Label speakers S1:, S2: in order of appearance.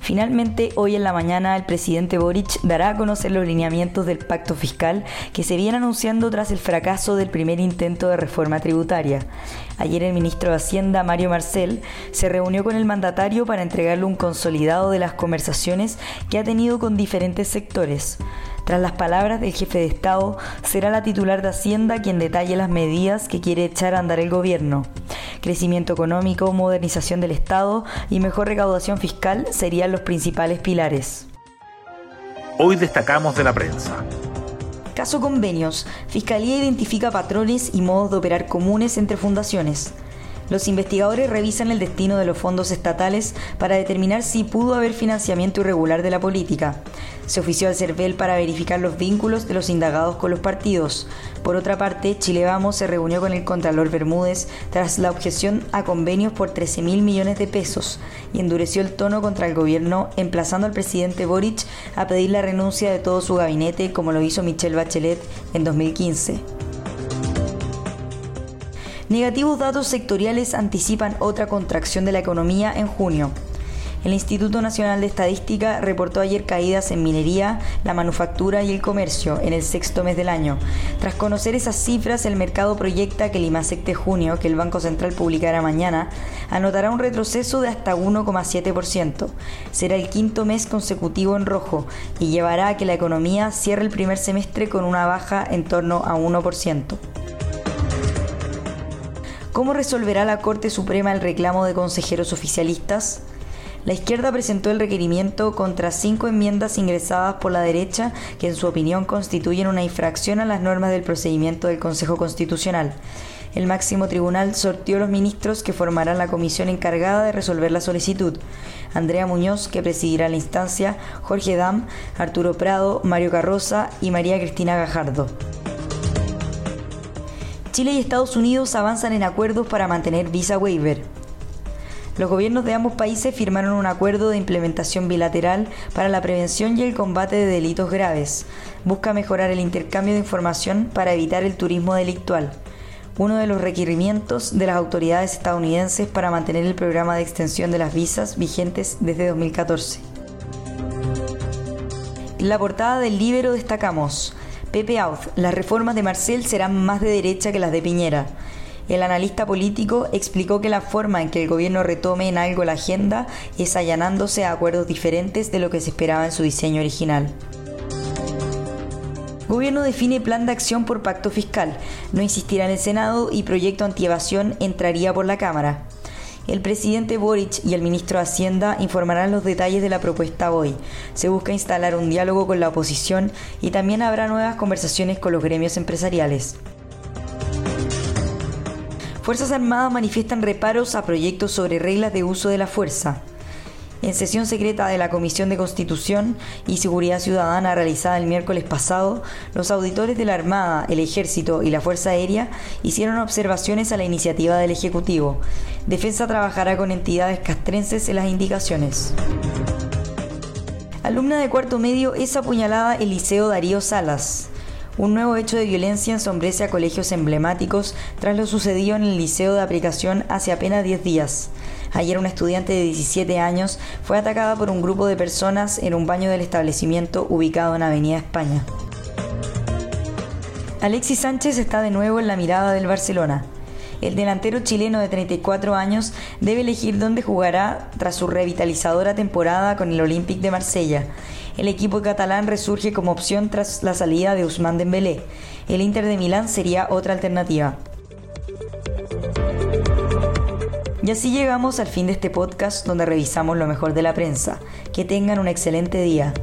S1: Finalmente, hoy en la mañana, el presidente Boric dará a conocer los lineamientos del pacto fiscal que se viene anunciando tras el fracaso del primer intento de reforma tributaria. Ayer el ministro de Hacienda, Mario Marcel, se reunió con el mandatario para entregarle un consolidado de las conversaciones que ha tenido con diferentes sectores. Tras las palabras del jefe de Estado, será la titular de Hacienda quien detalle las medidas que quiere echar a andar el gobierno. Crecimiento económico, modernización del Estado y mejor recaudación fiscal serían los principales pilares.
S2: Hoy destacamos de la prensa.
S1: Caso convenios. Fiscalía identifica patrones y modos de operar comunes entre fundaciones. Los investigadores revisan el destino de los fondos estatales para determinar si pudo haber financiamiento irregular de la política. Se ofició al CERVEL para verificar los vínculos de los indagados con los partidos. Por otra parte, Chile Vamos se reunió con el Contralor Bermúdez tras la objeción a convenios por 13 mil millones de pesos y endureció el tono contra el gobierno, emplazando al presidente Boric a pedir la renuncia de todo su gabinete, como lo hizo Michelle Bachelet en 2015. Negativos datos sectoriales anticipan otra contracción de la economía en junio. El Instituto Nacional de Estadística reportó ayer caídas en minería, la manufactura y el comercio en el sexto mes del año. Tras conocer esas cifras, el mercado proyecta que el IMASEC de junio, que el Banco Central publicará mañana, anotará un retroceso de hasta 1,7%. Será el quinto mes consecutivo en rojo y llevará a que la economía cierre el primer semestre con una baja en torno a 1%. ¿Cómo resolverá la Corte Suprema el reclamo de consejeros oficialistas? La izquierda presentó el requerimiento contra cinco enmiendas ingresadas por la derecha que en su opinión constituyen una infracción a las normas del procedimiento del Consejo Constitucional. El máximo tribunal sortió los ministros que formarán la comisión encargada de resolver la solicitud. Andrea Muñoz, que presidirá la instancia, Jorge Dam, Arturo Prado, Mario Carroza y María Cristina Gajardo. Chile y Estados Unidos avanzan en acuerdos para mantener visa waiver. Los gobiernos de ambos países firmaron un acuerdo de implementación bilateral para la prevención y el combate de delitos graves. Busca mejorar el intercambio de información para evitar el turismo delictual, uno de los requerimientos de las autoridades estadounidenses para mantener el programa de extensión de las visas vigentes desde 2014. En la portada del Libero destacamos Pepe Auz, las reformas de Marcel serán más de derecha que las de Piñera. El analista político explicó que la forma en que el gobierno retome en algo la agenda es allanándose a acuerdos diferentes de lo que se esperaba en su diseño original. Gobierno define plan de acción por pacto fiscal. No insistirá en el Senado y proyecto antievasión entraría por la Cámara. El presidente Boric y el ministro de Hacienda informarán los detalles de la propuesta hoy. Se busca instalar un diálogo con la oposición y también habrá nuevas conversaciones con los gremios empresariales. Fuerzas Armadas manifiestan reparos a proyectos sobre reglas de uso de la fuerza. En sesión secreta de la Comisión de Constitución y Seguridad Ciudadana realizada el miércoles pasado, los auditores de la Armada, el Ejército y la Fuerza Aérea hicieron observaciones a la iniciativa del Ejecutivo. Defensa trabajará con entidades castrenses en las indicaciones. Alumna de cuarto medio es apuñalada el Liceo Darío Salas. Un nuevo hecho de violencia ensombrece a colegios emblemáticos tras lo sucedido en el Liceo de Aplicación hace apenas 10 días. Ayer una estudiante de 17 años fue atacada por un grupo de personas en un baño del establecimiento ubicado en Avenida España. Alexis Sánchez está de nuevo en la mirada del Barcelona. El delantero chileno de 34 años debe elegir dónde jugará tras su revitalizadora temporada con el Olympique de Marsella. El equipo catalán resurge como opción tras la salida de Ousmane Dembélé. El Inter de Milán sería otra alternativa. Y así llegamos al fin de este podcast donde revisamos lo mejor de la prensa. Que tengan un excelente día.